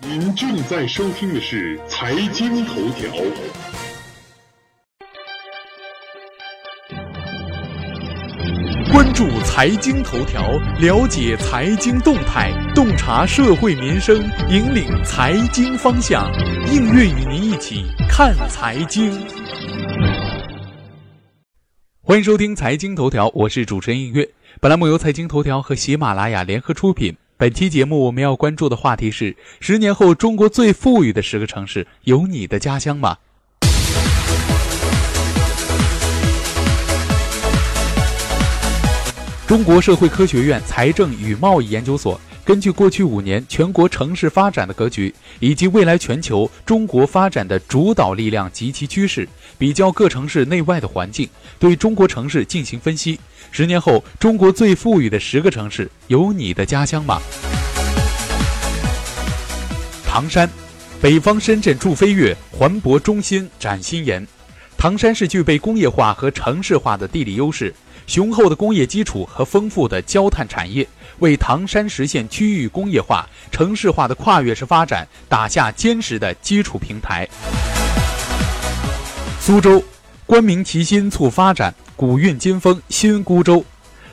您正在收听的是《财经头条》。关注财经头条，了解财经动态，洞察社会民生，引领财经方向。映月与您一起看财经。欢迎收听财经头条，我是主持人映月。本栏目由财经头条和喜马拉雅联合出品。本期节目我们要关注的话题是：十年后中国最富裕的十个城市，有你的家乡吗？中国社会科学院财政与贸易研究所根据过去五年全国城市发展的格局，以及未来全球中国发展的主导力量及其趋势，比较各城市内外的环境，对中国城市进行分析。十年后，中国最富裕的十个城市，有你的家乡吗？唐山，北方深圳助飞跃，环博中心展新颜。唐山市具备工业化和城市化的地理优势。雄厚的工业基础和丰富的焦炭产业，为唐山实现区域工业化、城市化的跨越式发展打下坚实的基础平台。苏州，官民齐心促发展，古韵今风新孤舟。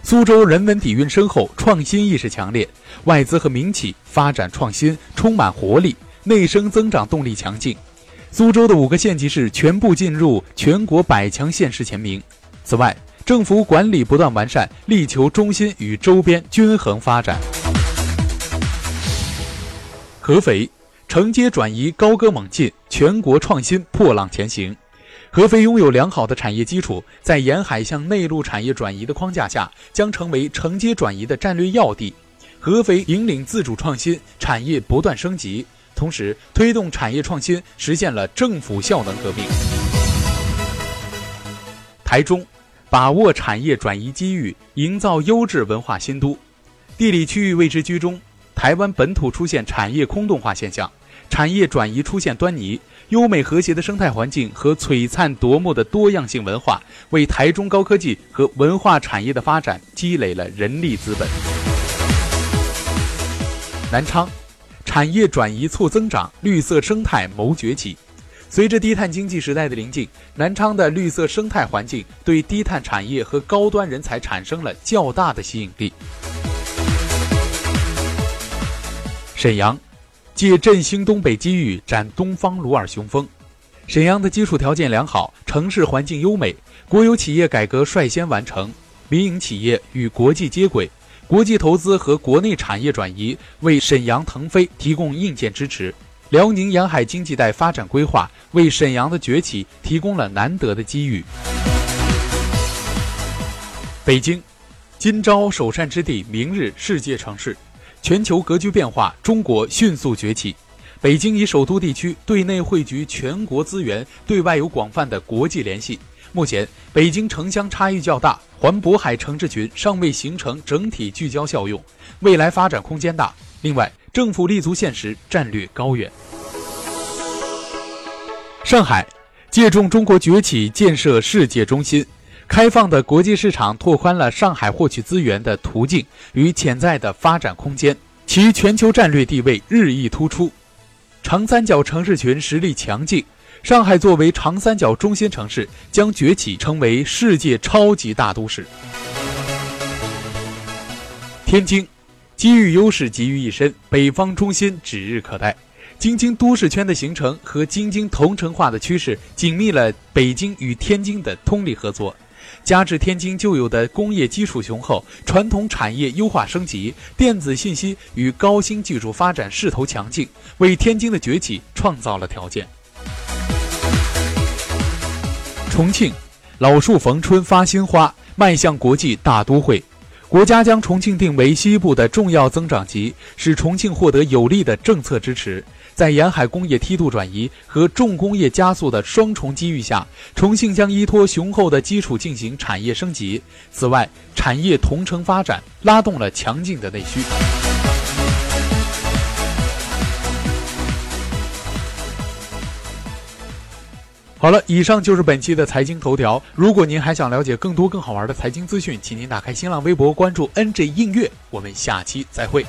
苏州人文底蕴深厚，创新意识强烈，外资和民企发展创新充满活力，内生增长动力强劲。苏州的五个县级市全部进入全国百强县市前名。此外，政府管理不断完善，力求中心与周边均衡发展。合肥承接转移高歌猛进，全国创新破浪前行。合肥拥有良好的产业基础，在沿海向内陆产业转移的框架下，将成为承接转移的战略要地。合肥引领自主创新，产业不断升级，同时推动产业创新，实现了政府效能革命。台中。把握产业转移机遇，营造优质文化新都。地理区域位置居中，台湾本土出现产业空洞化现象，产业转移出现端倪。优美和谐的生态环境和璀璨夺目的多样性文化，为台中高科技和文化产业的发展积累了人力资本。南昌，产业转移促增长，绿色生态谋崛起。随着低碳经济时代的临近，南昌的绿色生态环境对低碳产业和高端人才产生了较大的吸引力。沈阳，借振兴东北机遇，展东方鲁尔雄风。沈阳的基础条件良好，城市环境优美，国有企业改革率先完成，民营企业与国际接轨，国际投资和国内产业转移为沈阳腾飞提供硬件支持。辽宁沿海经济带发展规划为沈阳的崛起提供了难得的机遇。北京，今朝首善之地，明日世界城市。全球格局变化，中国迅速崛起。北京以首都地区对内汇聚全国资源，对外有广泛的国际联系。目前，北京城乡差异较大，环渤海城市群尚未形成整体聚焦效用，未来发展空间大。另外，政府立足现实，战略高远。上海借重中国崛起，建设世界中心，开放的国际市场拓宽了上海获取资源的途径与潜在的发展空间，其全球战略地位日益突出。长三角城市群实力强劲，上海作为长三角中心城市，将崛起成为世界超级大都市。天津。机遇优势集于一身，北方中心指日可待。京津都市圈的形成和京津同城化的趋势，紧密了北京与天津的通力合作。加之天津旧有的工业基础雄厚，传统产业优化升级，电子信息与高新技术发展势头强劲，为天津的崛起创造了条件。重庆，老树逢春发新花，迈向国际大都会。国家将重庆定为西部的重要增长极，使重庆获得有力的政策支持。在沿海工业梯度转移和重工业加速的双重机遇下，重庆将依托雄厚的基础进行产业升级。此外，产业同城发展拉动了强劲的内需。好了，以上就是本期的财经头条。如果您还想了解更多更好玩的财经资讯，请您打开新浪微博关注 NJ 映月。我们下期再会。